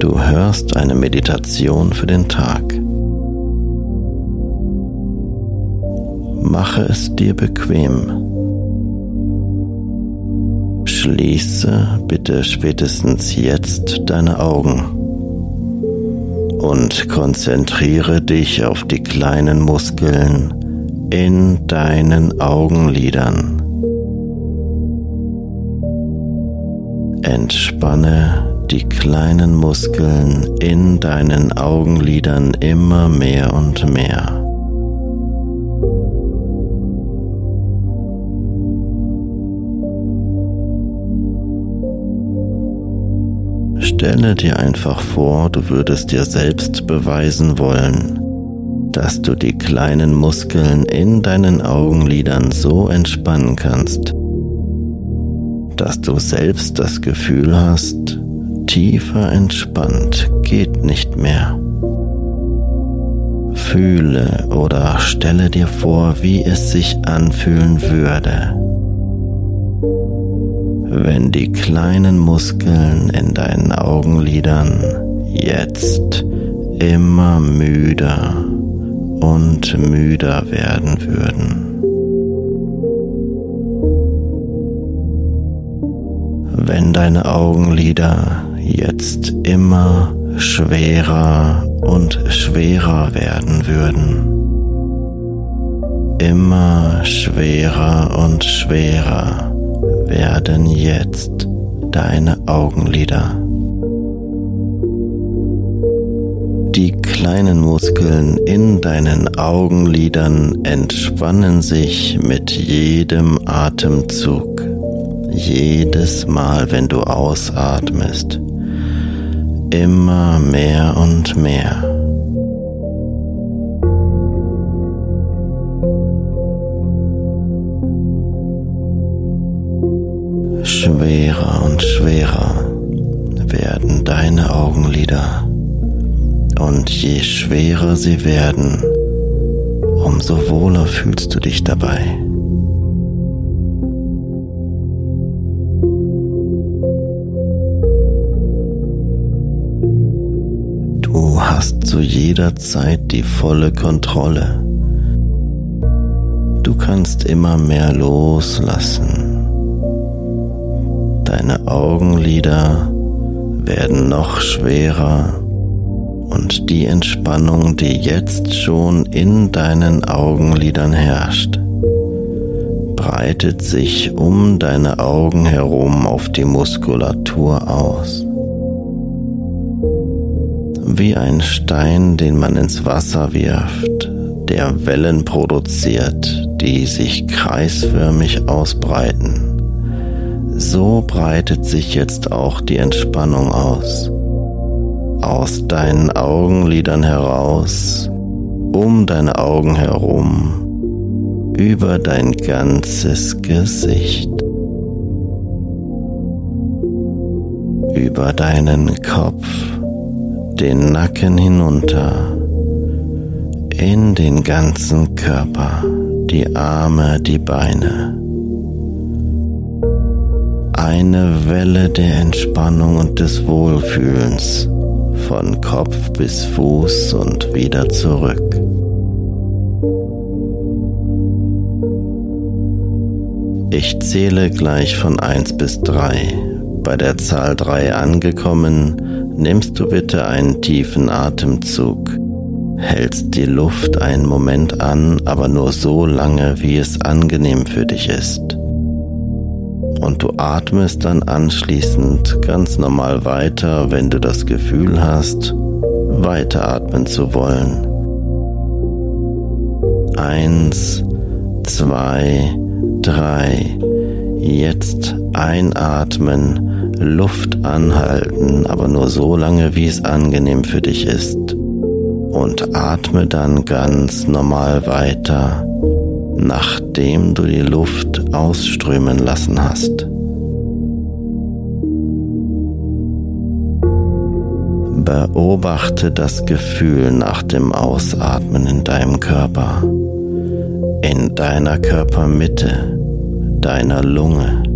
Du hörst eine Meditation für den Tag. Mache es dir bequem. Schließe bitte spätestens jetzt deine Augen und konzentriere dich auf die kleinen Muskeln in deinen Augenlidern. Entspanne die kleinen Muskeln in deinen Augenlidern immer mehr und mehr. Stelle dir einfach vor, du würdest dir selbst beweisen wollen, dass du die kleinen Muskeln in deinen Augenlidern so entspannen kannst, dass du selbst das Gefühl hast, tiefer entspannt geht nicht mehr. Fühle oder stelle dir vor, wie es sich anfühlen würde, wenn die kleinen Muskeln in deinen Augenlidern jetzt immer müder und müder werden würden. Wenn deine Augenlider jetzt immer schwerer und schwerer werden würden. Immer schwerer und schwerer werden jetzt deine Augenlider. Die kleinen Muskeln in deinen Augenlidern entspannen sich mit jedem Atemzug, jedes Mal, wenn du ausatmest immer mehr und mehr. Schwerer und schwerer werden deine Augenlider und je schwerer sie werden, umso wohler fühlst du dich dabei. Hast zu jeder Zeit die volle Kontrolle. Du kannst immer mehr loslassen. Deine Augenlider werden noch schwerer und die Entspannung, die jetzt schon in deinen Augenlidern herrscht, breitet sich um deine Augen herum auf die Muskulatur aus wie ein Stein, den man ins Wasser wirft, der Wellen produziert, die sich kreisförmig ausbreiten, so breitet sich jetzt auch die Entspannung aus. Aus deinen Augenlidern heraus, um deine Augen herum, über dein ganzes Gesicht, über deinen Kopf, den Nacken hinunter, in den ganzen Körper, die Arme, die Beine eine Welle der Entspannung und des Wohlfühlens von Kopf bis Fuß und wieder zurück. Ich zähle gleich von 1 bis 3. Bei der Zahl 3 angekommen, nimmst du bitte einen tiefen Atemzug, hältst die Luft einen Moment an, aber nur so lange, wie es angenehm für dich ist und du atmest dann anschließend ganz normal weiter, wenn du das Gefühl hast, weiteratmen zu wollen. Eins, zwei, drei. Jetzt einatmen, Luft anhalten, aber nur so lange, wie es angenehm für dich ist. Und atme dann ganz normal weiter nachdem du die Luft ausströmen lassen hast. Beobachte das Gefühl nach dem Ausatmen in deinem Körper, in deiner Körpermitte, deiner Lunge.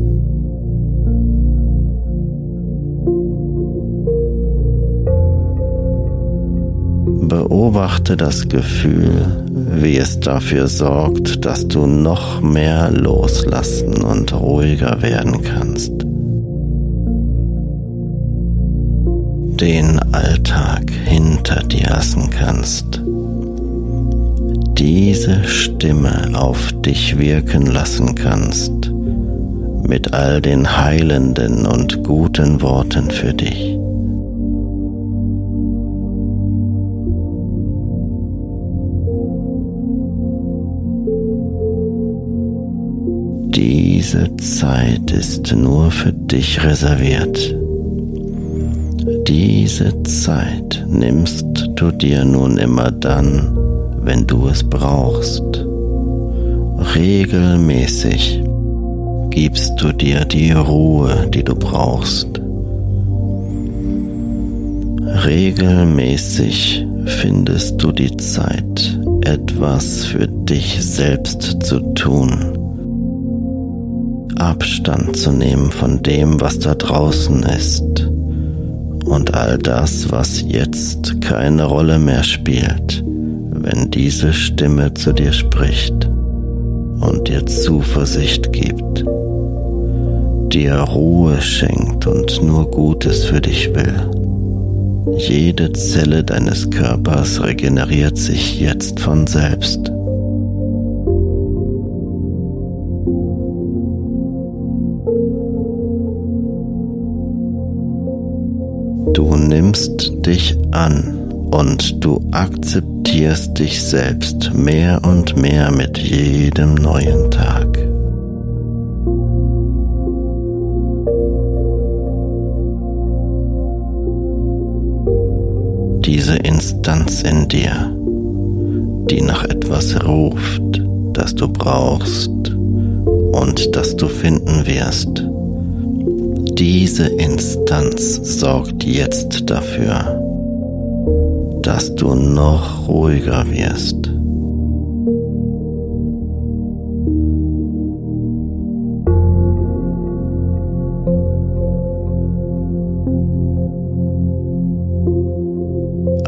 Beobachte das Gefühl, wie es dafür sorgt, dass du noch mehr loslassen und ruhiger werden kannst. Den Alltag hinter dir lassen kannst. Diese Stimme auf dich wirken lassen kannst mit all den heilenden und guten Worten für dich. Diese Zeit ist nur für dich reserviert. Diese Zeit nimmst du dir nun immer dann, wenn du es brauchst. Regelmäßig gibst du dir die Ruhe, die du brauchst. Regelmäßig findest du die Zeit, etwas für dich selbst zu tun Abstand zu nehmen von dem, was da draußen ist und all das, was jetzt keine Rolle mehr spielt, wenn diese Stimme zu dir spricht und dir Zuversicht gibt, dir Ruhe schenkt und nur Gutes für dich will. Jede Zelle deines Körpers regeneriert sich jetzt von selbst. Nimmst dich an und du akzeptierst dich selbst mehr und mehr mit jedem neuen Tag. Diese Instanz in dir, die nach etwas ruft, das du brauchst und das du finden wirst, diese Instanz sorgt jetzt dafür, dass du noch ruhiger wirst.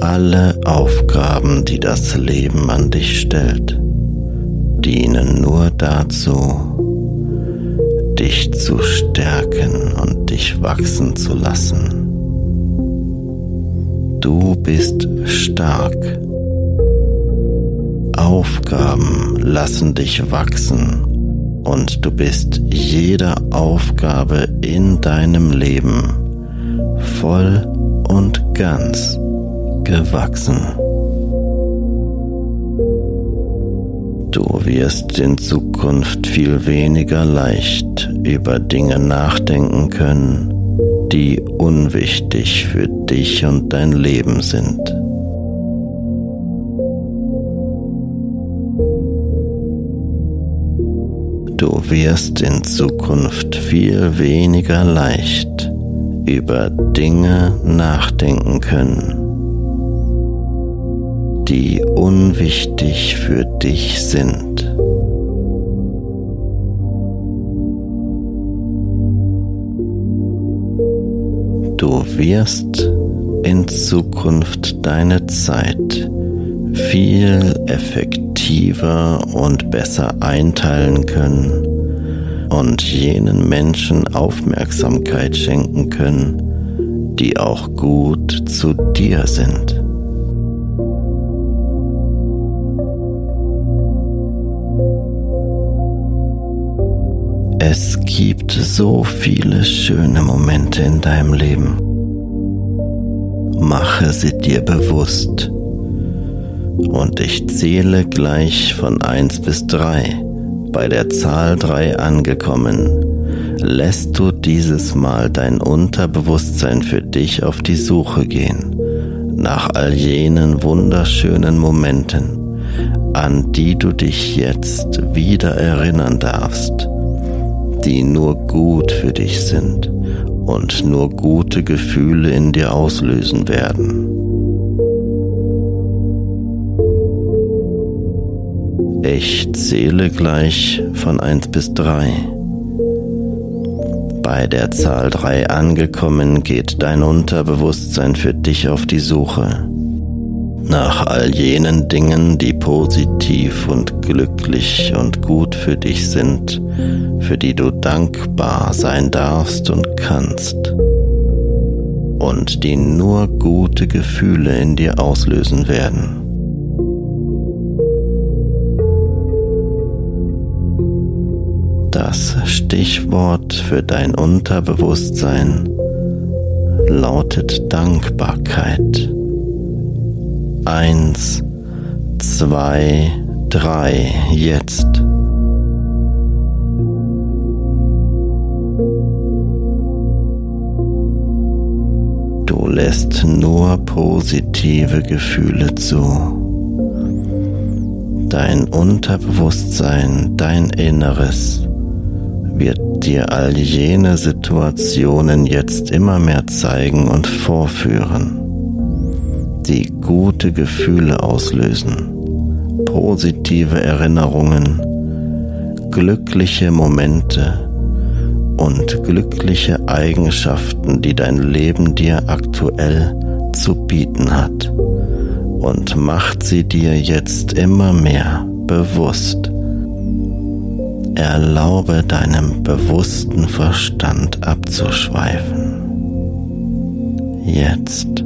Alle Aufgaben, die das Leben an dich stellt, dienen nur dazu, dich zu stärken und dich wachsen zu lassen. Du bist stark. Aufgaben lassen dich wachsen und du bist jeder Aufgabe in deinem Leben voll und ganz gewachsen. Du wirst in Zukunft viel weniger leicht über Dinge nachdenken können, die unwichtig für dich und dein Leben sind. Du wirst in Zukunft viel weniger leicht über Dinge nachdenken können, die unwichtig für dich sind. Du wirst in Zukunft deine Zeit viel effektiver und besser einteilen können und jenen Menschen Aufmerksamkeit schenken können, die auch gut zu dir sind. Es gibt so viele schöne Momente in deinem Leben. Mache sie dir bewusst. Und ich zähle gleich von 1 bis 3. Bei der Zahl 3 angekommen, lässt du dieses Mal dein Unterbewusstsein für dich auf die Suche gehen nach all jenen wunderschönen Momenten, an die du dich jetzt wieder erinnern darfst die nur gut für dich sind und nur gute Gefühle in dir auslösen werden. Ich zähle gleich von 1 bis 3. Bei der Zahl 3 angekommen geht dein Unterbewusstsein für dich auf die Suche nach all jenen Dingen, die positiv und glücklich und gut für dich sind, für die du dankbar sein darfst und kannst und die nur gute Gefühle in dir auslösen werden. Das Stichwort für dein Unterbewusstsein lautet Dankbarkeit. Eins, zwei, drei, jetzt. Du lässt nur positive Gefühle zu. Dein Unterbewusstsein, dein Inneres wird dir all jene Situationen jetzt immer mehr zeigen und vorführen die gute Gefühle auslösen, positive Erinnerungen, glückliche Momente und glückliche Eigenschaften, die dein Leben dir aktuell zu bieten hat und macht sie dir jetzt immer mehr bewusst. Erlaube deinem bewussten Verstand abzuschweifen. Jetzt.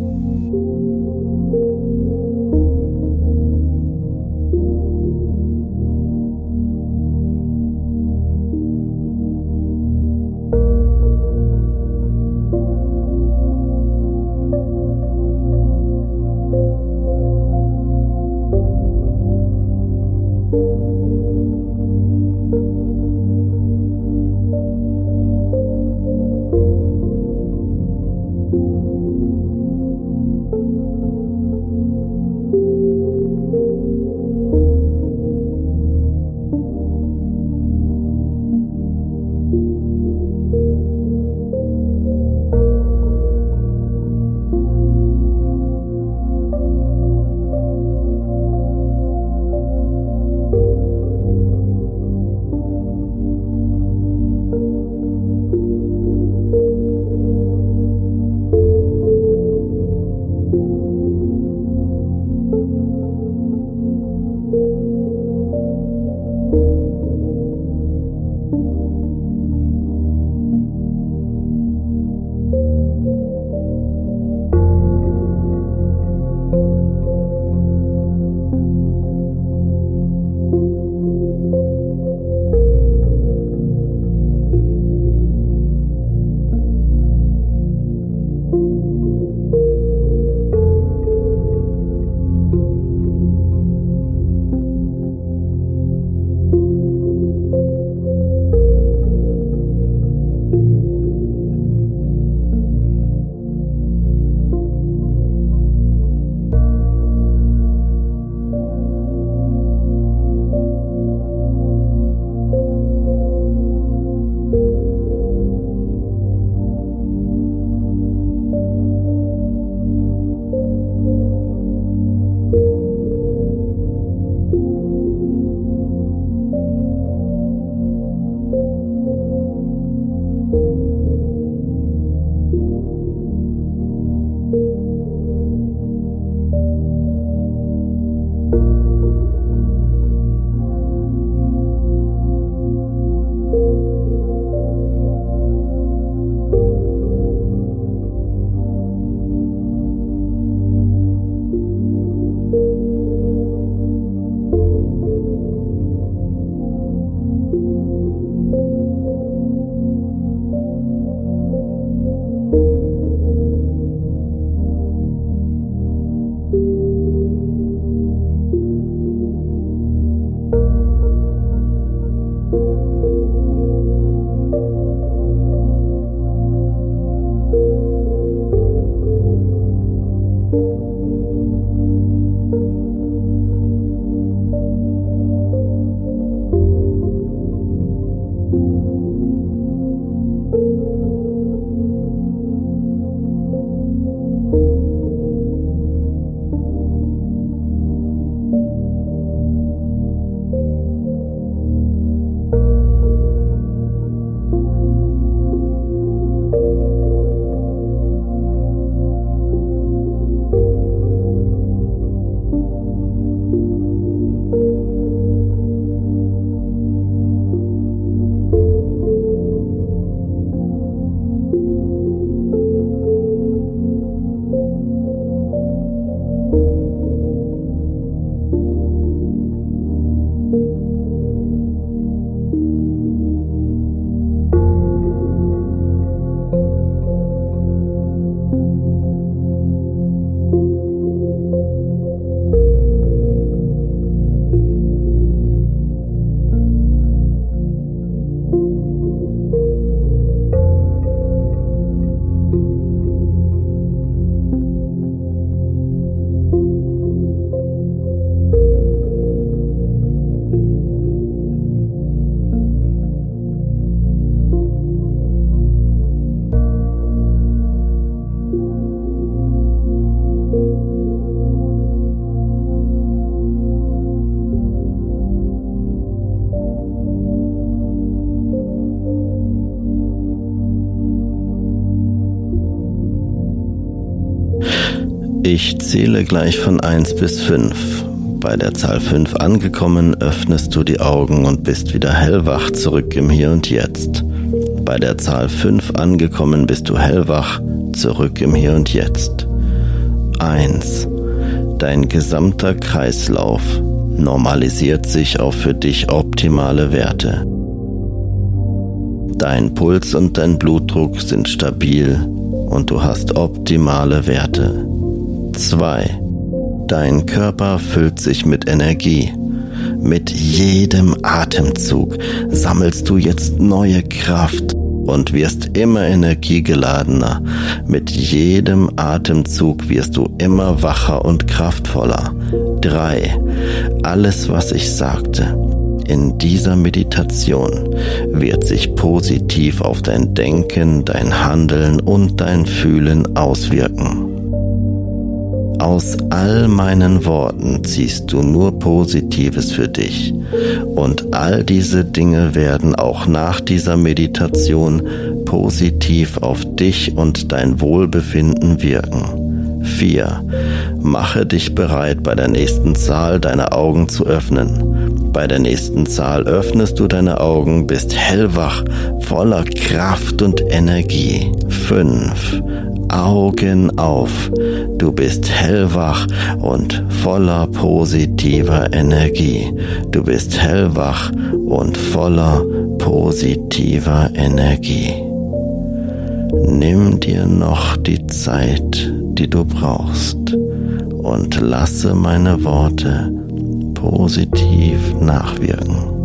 Ich zähle gleich von 1 bis 5. Bei der Zahl 5 angekommen, öffnest du die Augen und bist wieder hellwach zurück im Hier und Jetzt. Bei der Zahl 5 angekommen, bist du hellwach zurück im Hier und Jetzt. 1. Dein gesamter Kreislauf normalisiert sich auf für dich optimale Werte. Dein Puls und dein Blutdruck sind stabil und du hast optimale Werte. 2. Dein Körper füllt sich mit Energie. Mit jedem Atemzug sammelst du jetzt neue Kraft und wirst immer energiegeladener. Mit jedem Atemzug wirst du immer wacher und kraftvoller. 3. Alles, was ich sagte, in dieser Meditation wird sich positiv auf dein Denken, dein Handeln und dein Fühlen auswirken. Aus all meinen Worten ziehst du nur Positives für dich. Und all diese Dinge werden auch nach dieser Meditation positiv auf dich und dein Wohlbefinden wirken. 4. Mache dich bereit, bei der nächsten Zahl deine Augen zu öffnen. Bei der nächsten Zahl öffnest du deine Augen, bist hellwach, voller Kraft und Energie. 5. Augen auf. Du bist hellwach und voller positiver Energie. Du bist hellwach und voller positiver Energie. Nimm dir noch die Zeit, die du brauchst und lasse meine Worte positiv nachwirken.